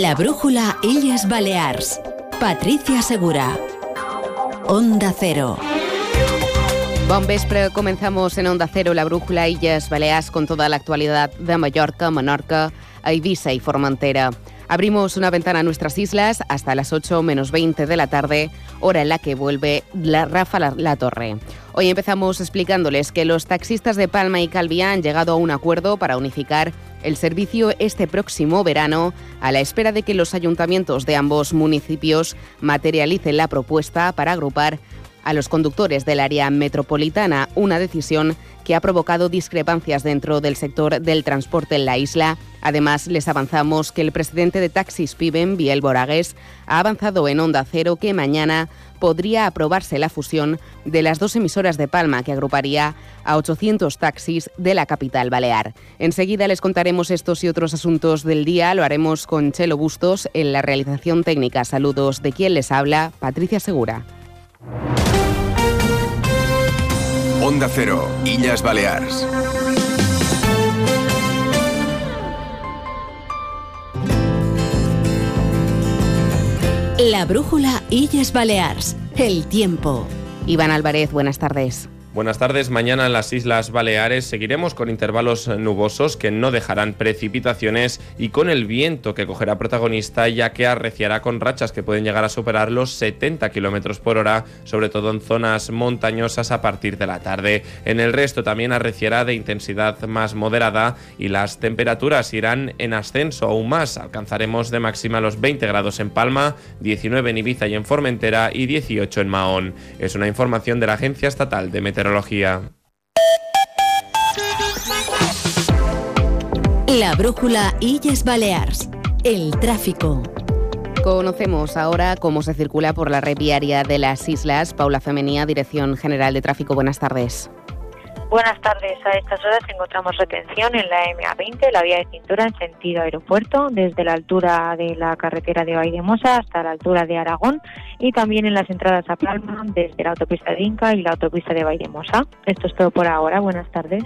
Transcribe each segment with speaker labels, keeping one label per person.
Speaker 1: La brújula Illes Balears. Patricia Segura. Onda Cero.
Speaker 2: Bon vespre, comenzamos en Onda Cero, la brújula Illes Balears con toda la actualidad de Mallorca, Menorca, Ibiza y Formentera. Abrimos una ventana a nuestras islas hasta las 8 menos 20 de la tarde, hora en la que vuelve la Rafa la, Torre. Hoy empezamos explicándoles que los taxistas de Palma y Calviá han llegado a un acuerdo para unificar el servicio este próximo verano, a la espera de que los ayuntamientos de ambos municipios materialicen la propuesta para agrupar a los conductores del área metropolitana, una decisión que ha provocado discrepancias dentro del sector del transporte en la isla. Además, les avanzamos que el presidente de Taxis Piben, Biel Boragues, ha avanzado en Onda Cero que mañana podría aprobarse la fusión de las dos emisoras de Palma, que agruparía a 800 taxis de la capital balear. Enseguida les contaremos estos y otros asuntos del día. Lo haremos con Chelo Bustos en la realización técnica. Saludos de quien les habla, Patricia Segura.
Speaker 3: Onda Cero, Illas Balears.
Speaker 1: La brújula Illes Balears. El tiempo.
Speaker 2: Iván Álvarez, buenas tardes.
Speaker 4: Buenas tardes. Mañana en las Islas Baleares seguiremos con intervalos nubosos que no dejarán precipitaciones y con el viento que cogerá protagonista ya que arreciará con rachas que pueden llegar a superar los 70 kilómetros por hora, sobre todo en zonas montañosas a partir de la tarde. En el resto también arreciará de intensidad más moderada y las temperaturas irán en ascenso aún más. Alcanzaremos de máxima los 20 grados en Palma, 19 en Ibiza y en Formentera y 18 en Mahón. Es una información de la Agencia Estatal de Meteorología
Speaker 1: la brújula Illes Balears. El tráfico.
Speaker 2: Conocemos ahora cómo se circula por la red viaria de las islas. Paula Femenía, Dirección General de Tráfico. Buenas tardes.
Speaker 5: Buenas tardes. A estas horas encontramos retención en la MA20, la vía de cintura en sentido aeropuerto, desde la altura de la carretera de Vaidemosa hasta la altura de Aragón y también en las entradas a Palma desde la autopista de Inca y la autopista de Vaidemosa. Esto es todo por ahora. Buenas tardes.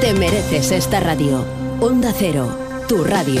Speaker 1: Te mereces esta radio. Onda Cero, tu radio.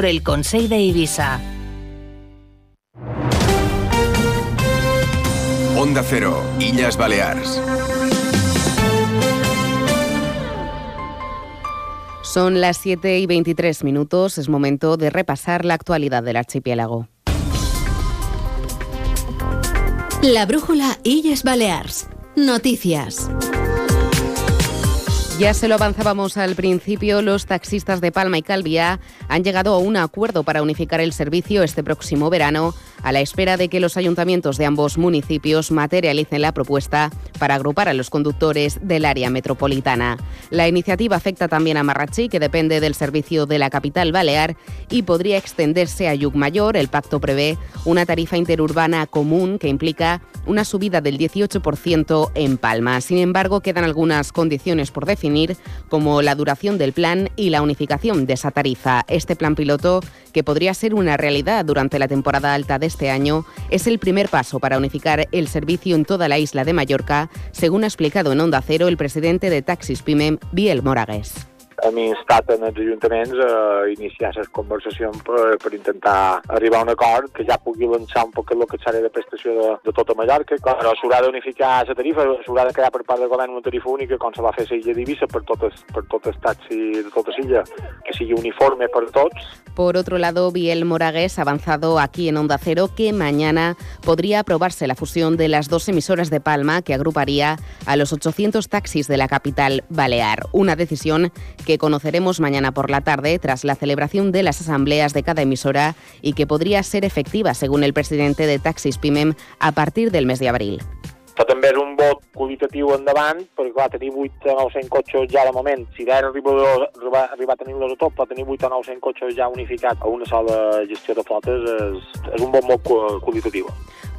Speaker 1: el Consejo de Ibiza.
Speaker 3: Onda Cero, Illas Balears.
Speaker 2: Son las 7 y 23 minutos, es momento de repasar la actualidad del archipiélago.
Speaker 1: La brújula Illes Balears. Noticias.
Speaker 2: Ya se lo avanzábamos al principio, los taxistas de Palma y Calviá han llegado a un acuerdo para unificar el servicio este próximo verano, a la espera de que los ayuntamientos de ambos municipios materialicen la propuesta para agrupar a los conductores del área metropolitana. La iniciativa afecta también a Marrachí, que depende del servicio de la capital balear, y podría extenderse a Yucmayor. El pacto prevé una tarifa interurbana común que implica una subida del 18% en Palma. Sin embargo, quedan algunas condiciones por definir como la duración del plan y la unificación de esa tarifa. Este plan piloto, que podría ser una realidad durante la temporada alta de este año, es el primer paso para unificar el servicio en toda la isla de Mallorca, según ha explicado en Onda Cero el presidente de Taxis Pimem, Biel Moragues.
Speaker 6: Hem instat en els ajuntaments a iniciar les conversacions per, per intentar arribar a un acord que ja pugui lançar un poc el que serà de prestació de, de tota Mallorca. Però s'haurà d'unificar la tarifa, s'haurà de crear per part del govern una tarifa única com se va fer a l'illa d'Ibissa per totes, per totes taxis de tota l'illa, que sigui uniforme per tots.
Speaker 2: Por otro lado, Biel Moragues ha avanzado aquí en Onda Cero que mañana podría aprobarse la fusión de las dos emisoras de Palma que agruparía a los 800 taxis de la capital balear. Una decisión que que conoceremos mañana por la tarde tras la celebración de las asambleas de cada emisora y que podría ser efectiva, según el presidente de Taxis Pimem, a partir del mes de abril.
Speaker 6: Això també és un vot qualitatiu endavant, perquè clar, tenir 8 o 900 cotxes ja de moment, si d'ara arriba, arriba, arribar a tenir-los a tot, però tenir 8 o 900 cotxes ja unificats a una sola gestió de flotes és, és un vot qualitatiu.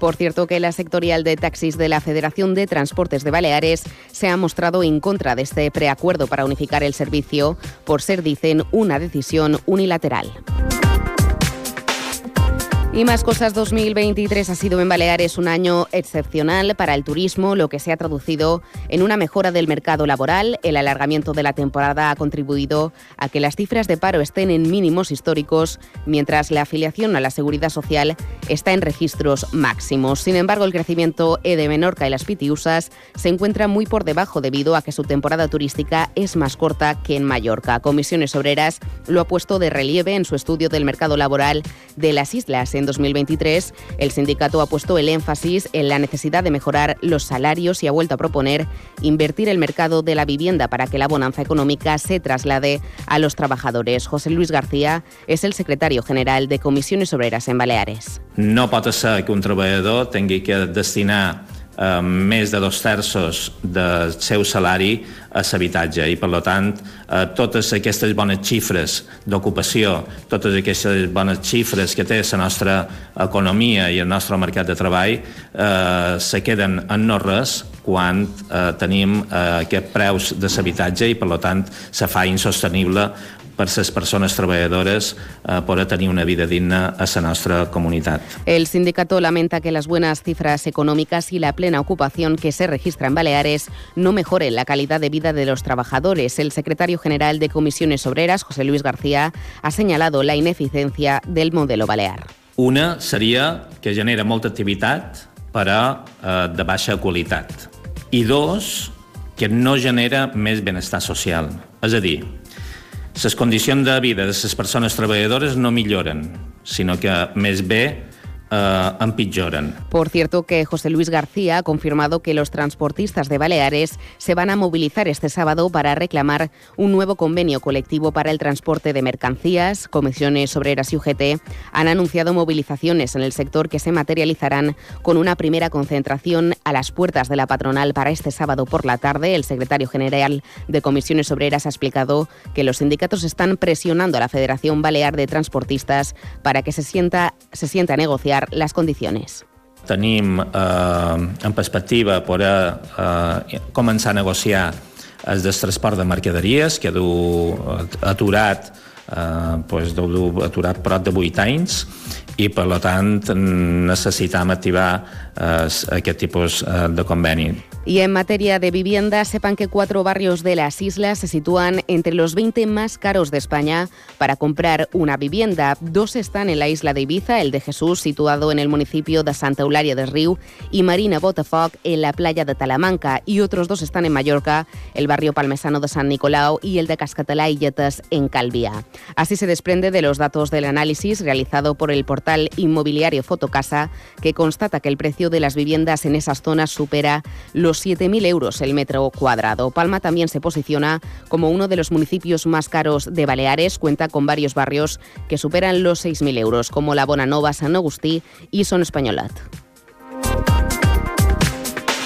Speaker 2: Por cierto, que la sectorial de taxis de la Federación de Transportes de Baleares se ha mostrado en contra de este preacuerdo para unificar el servicio por ser, dicen, una decisión unilateral. Y más cosas, 2023 ha sido en Baleares un año excepcional para el turismo, lo que se ha traducido en una mejora del mercado laboral. El alargamiento de la temporada ha contribuido a que las cifras de paro estén en mínimos históricos, mientras la afiliación a la seguridad social está en registros máximos. Sin embargo, el crecimiento de Menorca y las Pitiusas se encuentra muy por debajo debido a que su temporada turística es más corta que en Mallorca. Comisiones Obreras lo ha puesto de relieve en su estudio del mercado laboral de las islas en 2023, el sindicato ha puesto el énfasis en la necesidad de mejorar los salarios y ha vuelto a proponer invertir el mercado de la vivienda para que la bonanza económica se traslade a los trabajadores. José Luis García es el secretario general de Comisiones Obreras en Baleares.
Speaker 7: No pot ser que un treballador tingui que destinar eh, més de dos terços del seu salari a l'habitatge i per tant eh, totes aquestes bones xifres d'ocupació, totes aquestes bones xifres que té la nostra economia i el nostre mercat de treball eh, se queden en no res quan eh, tenim eh, aquests preus de l'habitatge i per tant se fa insostenible per les persones treballadores eh, poder tenir una vida digna a la nostra comunitat.
Speaker 2: El sindicato lamenta que las buenas cifras económicas y la plena ocupación que se registra en Baleares no mejoren la calidad de vida de los trabajadores. El secretario general de Comisiones Obreras, José Luis García, ha señalado la ineficiencia del modelo balear.
Speaker 7: Una seria que genera molta activitat però eh, de baixa qualitat. I dos, que no genera més benestar social. És a dir, les condicions de vida de les persones treballadores no milloren, sinó que més bé empitjoren.
Speaker 2: Por cierto que José Luis García ha confirmado que los transportistas de Baleares se van a movilizar este sábado para reclamar un nuevo convenio colectivo para el transporte de mercancías. Comisiones Obreras y UGT han anunciado movilizaciones en el sector que se materializarán con una primera concentración a las puertas de la patronal para este sábado por la tarde. El secretario general de Comisiones Obreras ha explicado que los sindicatos están presionando a la Federación Balear de Transportistas para que se sienta, se sienta a negociar las condiciones.
Speaker 7: Tenim eh, en perspectiva poder eh, començar a negociar el del transport de mercaderies, que du aturat, eh, pues, du aturat prop de 8 anys, i per tant necessitam activar eh, aquest tipus eh, de conveni.
Speaker 2: Y en materia de vivienda, sepan que cuatro barrios de las islas se sitúan entre los 20 más caros de España para comprar una vivienda. Dos están en la isla de Ibiza, el de Jesús, situado en el municipio de Santa Eulalia del Río, y Marina Botafoc, en la playa de Talamanca. Y otros dos están en Mallorca, el barrio palmesano de San Nicolau y el de Cascatalá y Yetas, en Calvia. Así se desprende de los datos del análisis realizado por el portal inmobiliario Fotocasa, que constata que el precio de las viviendas en esas zonas supera los 7.000 euros el metro cuadrado. Palma también se posiciona como uno de los municipios más caros de Baleares. Cuenta con varios barrios que superan los 6.000 euros, como la Bonanova, San Agustí y Son Españolat.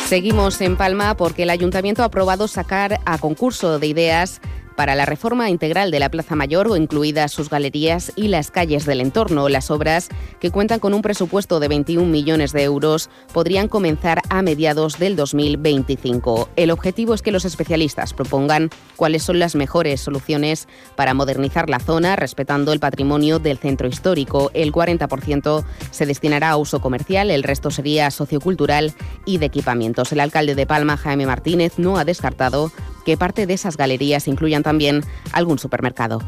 Speaker 2: Seguimos en Palma porque el ayuntamiento ha aprobado sacar a concurso de ideas para la reforma integral de la Plaza Mayor, incluidas sus galerías y las calles del entorno. Las obras, que cuentan con un presupuesto de 21 millones de euros, podrían comenzar a mediados del 2025. El objetivo es que los especialistas propongan cuáles son las mejores soluciones para modernizar la zona, respetando el patrimonio del centro histórico. El 40% se destinará a uso comercial, el resto sería sociocultural y de equipamientos. El alcalde de Palma, Jaime Martínez, no ha descartado que parte de esas galerías incluyan también algún supermercado.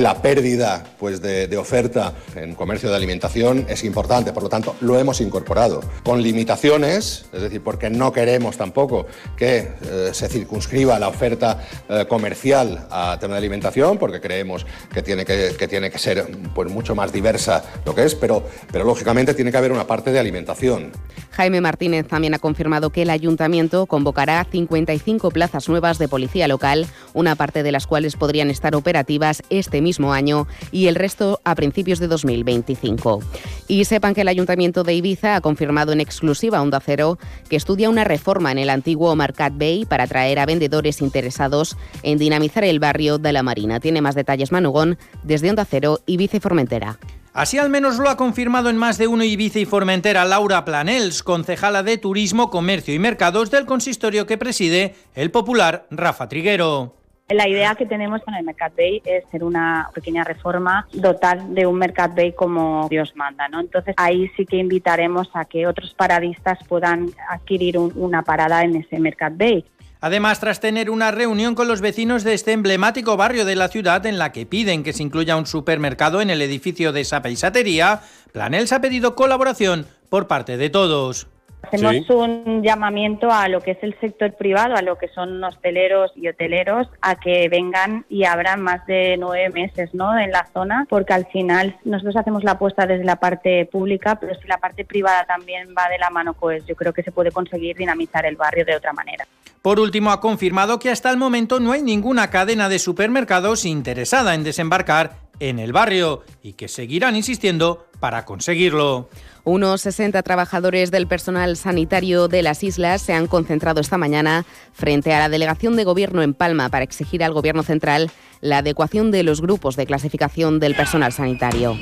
Speaker 8: La pérdida pues, de, de, oferta en comercio de alimentación es importante, por lo tanto lo hemos incorporado con limitaciones, es decir, porque no queremos tampoco que eh, se circunscriba la oferta eh, comercial a tema de alimentación, porque creemos que tiene que, que, tiene que ser pues, mucho más diversa lo que es, pero, pero lógicamente tiene que haber una parte de alimentación.
Speaker 2: Jaime Martínez también ha confirmado que el ayuntamiento convocará 55 plazas nuevas de policía local, una parte de las cuales podrían estar operativas este mismo mismo año y el resto a principios de 2025. Y sepan que el Ayuntamiento de Ibiza ha confirmado en exclusiva Onda Cero que estudia una reforma en el antiguo Marcat Bay para atraer a vendedores interesados en dinamizar el barrio de la Marina. Tiene más detalles Manugón desde Onda Cero, Ibiza y Formentera.
Speaker 9: Así al menos lo ha confirmado en más de uno Ibiza y Formentera Laura Planels, concejala de Turismo, Comercio y Mercados del consistorio que preside el popular Rafa Triguero.
Speaker 10: La idea que tenemos con el Mercat Bay es hacer una pequeña reforma, dotar de un Mercat Bay como Dios manda, ¿no? Entonces ahí sí que invitaremos a que otros paradistas puedan adquirir una parada en ese Mercat Bay.
Speaker 9: Además, tras tener una reunión con los vecinos de este emblemático barrio de la ciudad en la que piden que se incluya un supermercado en el edificio de esa paisatería, Planels ha pedido colaboración por parte de todos.
Speaker 10: Hacemos un llamamiento a lo que es el sector privado, a lo que son hosteleros y hoteleros, a que vengan y abran más de nueve meses ¿no? en la zona, porque al final nosotros hacemos la apuesta desde la parte pública, pero si la parte privada también va de la mano, pues yo creo que se puede conseguir dinamizar el barrio de otra manera.
Speaker 9: Por último, ha confirmado que hasta el momento no hay ninguna cadena de supermercados interesada en desembarcar en el barrio y que seguirán insistiendo para conseguirlo.
Speaker 2: Unos 60 trabajadores del personal sanitario de las islas se han concentrado esta mañana frente a la delegación de gobierno en Palma para exigir al gobierno central la adecuación de los grupos de clasificación del personal sanitario.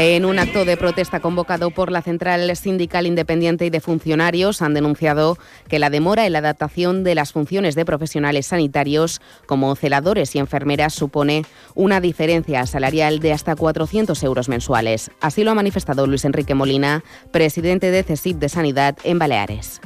Speaker 2: En un acto de protesta convocado por la Central Sindical Independiente y de Funcionarios, han denunciado que la demora en la adaptación de las funciones de profesionales sanitarios como celadores y enfermeras supone una diferencia salarial de hasta 400 euros mensuales. Así lo ha manifestado Luis Enrique Molina, presidente de CESIP de Sanidad en Baleares.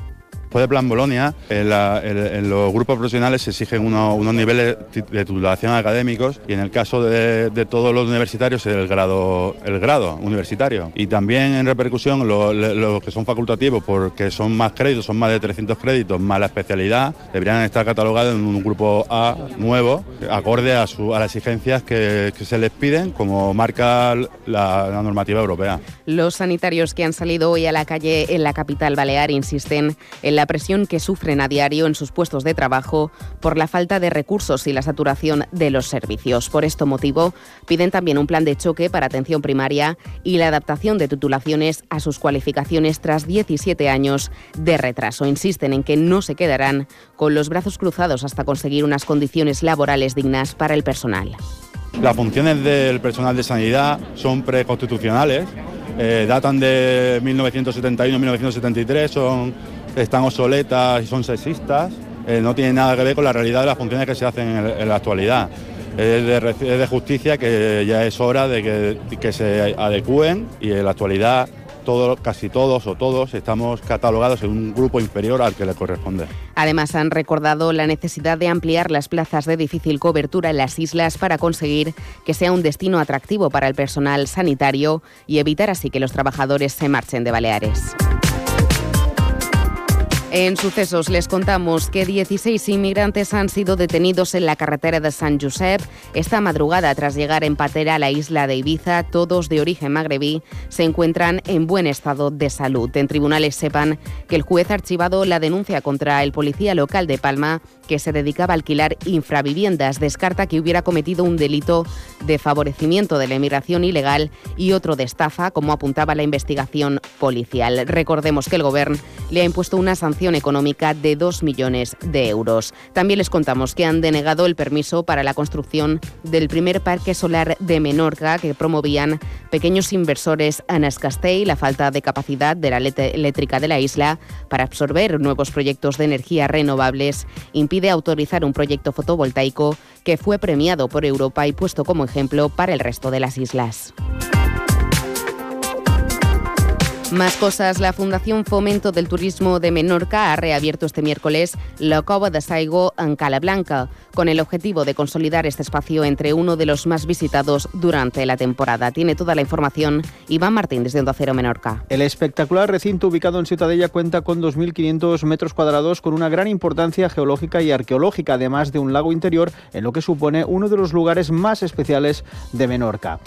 Speaker 11: Después del Plan Bolonia, en, los grupos profesionales se exigen unos, niveles de titulación académicos y en el caso de, todos los universitarios el grado, el grado universitario. Y también en repercusión los que son facultativos porque son más créditos, son más de 300 créditos, más la especialidad, deberían estar catalogados en un grupo A nuevo, acorde a, las exigencias que, se les piden como marca la normativa europea.
Speaker 2: Los sanitarios que han salido hoy a la calle en la capital balear insisten en la la presión que sufren a diario en sus puestos de trabajo por la falta de recursos y la saturación de los servicios. Por este motivo, piden también un plan de choque para atención primaria y la adaptación de titulaciones a sus cualificaciones tras 17 años de retraso. Insisten en que no se quedarán con los brazos cruzados hasta conseguir unas condiciones laborales dignas para el personal.
Speaker 11: Las funciones del personal de sanidad son preconstitucionales, eh, datan de 1971-1973, son están obsoletas y son sexistas, eh, no tienen nada que ver con la realidad de las funciones que se hacen en, la actualidad. Es de, justicia que ya es hora de que, se adecúen y en la actualidad casi todos o todos estamos catalogados en un grupo inferior al que le corresponde.
Speaker 2: Además, han recordado la necesidad de ampliar las plazas de difícil cobertura en las islas para conseguir que sea un destino atractivo para el personal sanitario y evitar así que los trabajadores se marchen de Baleares. En sucesos les contamos que 16 inmigrantes han sido detenidos en la carretera de San Josep esta madrugada tras llegar en patera a la isla de Ibiza. Todos de origen magrebí se encuentran en buen estado de salud. En tribunales sepan que el juez ha archivado la denuncia contra el policía local de Palma que se dedicaba a alquilar infraviviendas. Descarta que hubiera cometido un delito de favorecimiento de la inmigración ilegal y otro de estafa, como apuntaba la investigación policial. Recordemos que el Gobierno le ha impuesto una sanción económica de 2 millones de euros. También les contamos que han denegado el permiso para la construcción del primer parque solar de Menorca que promovían pequeños inversores en Escastell. La falta de capacidad de la eléctrica de la isla para absorber nuevos proyectos de energía renovables impide autorizar un proyecto fotovoltaico que fue premiado por Europa y puesto como ejemplo para el resto de las islas. Más cosas. La Fundación Fomento del Turismo de Menorca ha reabierto este miércoles la Cova de Saigo en Cala Blanca, con el objetivo de consolidar este espacio entre uno de los más visitados durante la temporada. Tiene toda la información Iván Martín desde Onda Cero Menorca.
Speaker 12: El espectacular recinto ubicado en Ciutadella cuenta con 2.500 metros cuadrados con una gran importancia geológica y arqueológica, además de un lago interior, en lo que supone uno de los lugares más especiales de Menorca.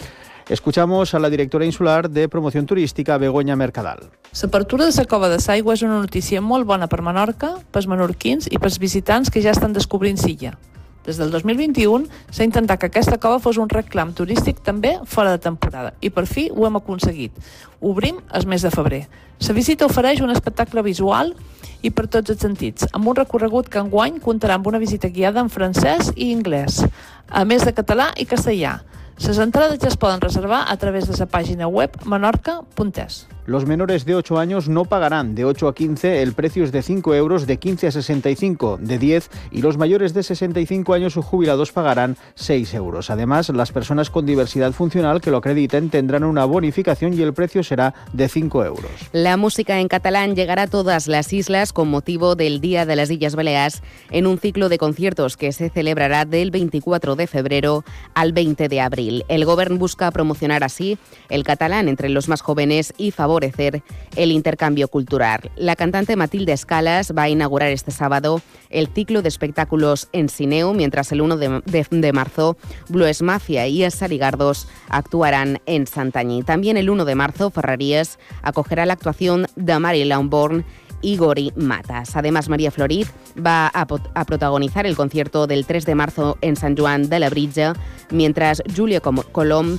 Speaker 12: Escuchamos a la directora insular de promoción turística, Begoña Mercadal.
Speaker 13: L'apertura de la cova de Saigua és una notícia molt bona per Menorca, pels menorquins i pels visitants que ja estan descobrint Silla. Des del 2021 s'ha intentat que aquesta cova fos un reclam turístic també fora de temporada i per fi ho hem aconseguit. Obrim el mes de febrer. La visita ofereix un espectacle visual i per tots els sentits, amb un recorregut que enguany comptarà amb una visita guiada en francès i anglès, a més de català i castellà. Les entrades ja es poden reservar a través de la pàgina web menorca.es.
Speaker 12: Los menores de 8 años no pagarán de 8 a 15, el precio es de 5 euros, de 15 a 65 de 10 y los mayores de 65 años o jubilados pagarán 6 euros. Además, las personas con diversidad funcional que lo acrediten tendrán una bonificación y el precio será de 5 euros.
Speaker 2: La música en catalán llegará a todas las islas con motivo del Día de las Islas Baleares en un ciclo de conciertos que se celebrará del 24 de febrero al 20 de abril. El Gobierno busca promocionar así el catalán entre los más jóvenes y favorecer el intercambio cultural. La cantante Matilde Escalas va a inaugurar este sábado el ciclo de espectáculos en Sineu, mientras el 1 de, de, de marzo Blues Mafia y Sarigardos actuarán en Santañí. También el 1 de marzo Ferrarías acogerá la actuación de Mary Lamborn y Gori Matas. Además, María Florid va a, a, protagonizar el concierto del 3 de marzo en San Juan de la Brilla, mientras Julio Colom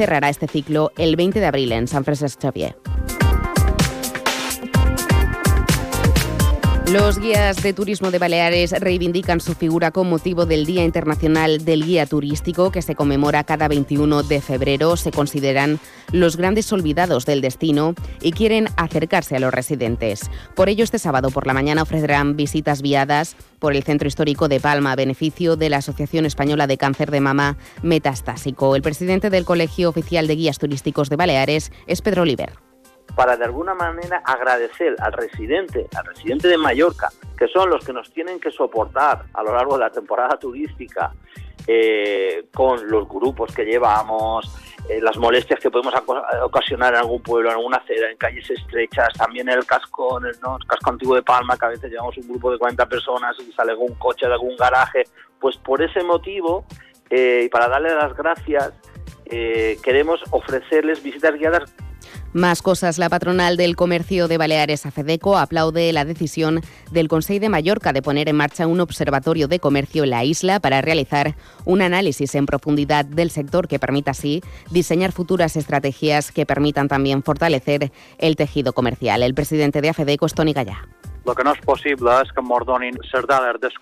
Speaker 2: cerrará este ciclo el 20 de abril en San Francisco Xavier. Los guías de turismo de Baleares reivindican su figura con motivo del Día Internacional del Guía Turístico que se conmemora cada 21 de febrero. Se consideran los grandes olvidados del destino y quieren acercarse a los residentes. Por ello, este sábado por la mañana ofrecerán visitas guiadas por el Centro Histórico de Palma a beneficio de la Asociación Española de Cáncer de Mama Metastásico. El presidente del Colegio Oficial de Guías Turísticos de Baleares es Pedro Oliver
Speaker 14: para de alguna manera agradecer al residente, al residente de Mallorca, que son los que nos tienen que soportar a lo largo de la temporada turística eh, con los grupos que llevamos, eh, las molestias que podemos ocasionar en algún pueblo, en alguna acera, en calles estrechas, también el casco, el, ¿no? el casco antiguo de Palma, que a veces llevamos un grupo de 40 personas y sale algún coche de algún garaje, pues por ese motivo eh, y para darle las gracias, queremos ofrecerles visitas guiadas
Speaker 2: más cosas. La patronal del comercio de Baleares, AFEDECO, aplaude la decisión del Consejo de Mallorca de poner en marcha un observatorio de comercio en la isla para realizar un análisis en profundidad del sector que permita así diseñar futuras estrategias que permitan también fortalecer el tejido comercial. El presidente de AFEDECO es Toni Gallà.
Speaker 15: El que no és possible és que ens donin les dades del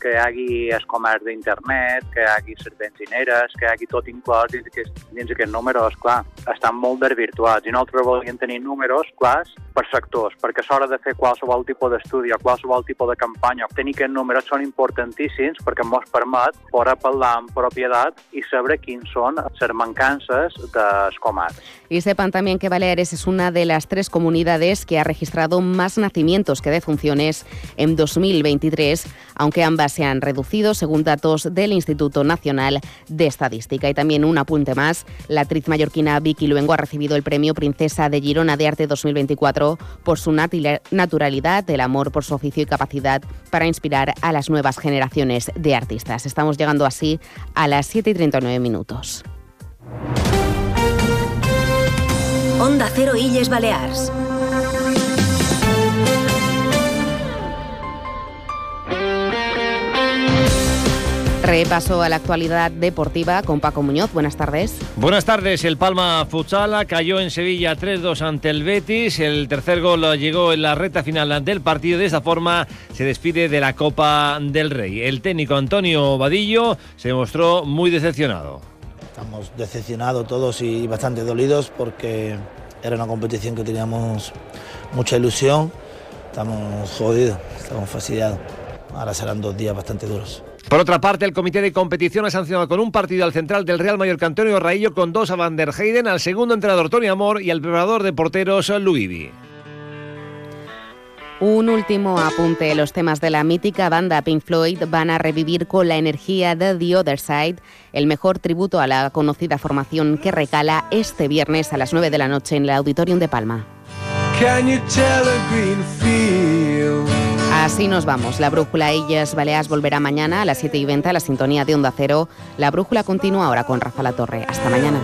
Speaker 15: que hi hagi el comerç d'internet, que hi hagi les benzineres, que hi hagi tot inclòs dins, aquest, dins aquests números, clar, estan molt desvirtuats i nosaltres volíem tenir números clars per sectors, perquè a l'hora de fer qualsevol tipus d'estudi o qualsevol tipus de campanya, tenir aquests números són importantíssims perquè ens permet poder parlar amb propietat i saber quins són les mancances del comerç.
Speaker 2: Y sepan también que Baleares es una de las tres comunidades que ha registrado más nacimientos que de funciones en 2023, aunque ambas se han reducido según datos del Instituto Nacional de Estadística. Y también un apunte más, la actriz mallorquina Vicky Luengo ha recibido el premio Princesa de Girona de Arte 2024 por su naturalidad, el amor por su oficio y capacidad para inspirar a las nuevas generaciones de artistas. Estamos llegando así a las 7 y 39 minutos.
Speaker 1: Onda Cero Illes Balears.
Speaker 2: Repaso a la actualidad deportiva con Paco Muñoz. Buenas tardes.
Speaker 16: Buenas tardes. El Palma Futsala cayó en Sevilla 3-2 ante el Betis. El tercer gol llegó en la recta final del partido. De esta forma se despide de la Copa del Rey. El técnico Antonio Vadillo se mostró muy decepcionado.
Speaker 17: Estamos decepcionados todos y bastante dolidos porque era una competición que teníamos mucha ilusión. Estamos jodidos, estamos fastidiados. Ahora serán dos días bastante duros.
Speaker 16: Por otra parte, el comité de competición ha sancionado con un partido al central del Real Mallorca Antonio Raillo con dos a Van der Heyden, al segundo entrenador Tony Amor y al preparador de porteros Luivi.
Speaker 2: Un último apunte. Los temas de la mítica banda Pink Floyd van a revivir con la energía de The Other Side, el mejor tributo a la conocida formación que recala este viernes a las 9 de la noche en el Auditorium de Palma. Así nos vamos. La brújula Ellas Baleas volverá mañana a las 7 y 20 a la sintonía de Onda Cero. La brújula continúa ahora con Rafa La Torre. Hasta mañana.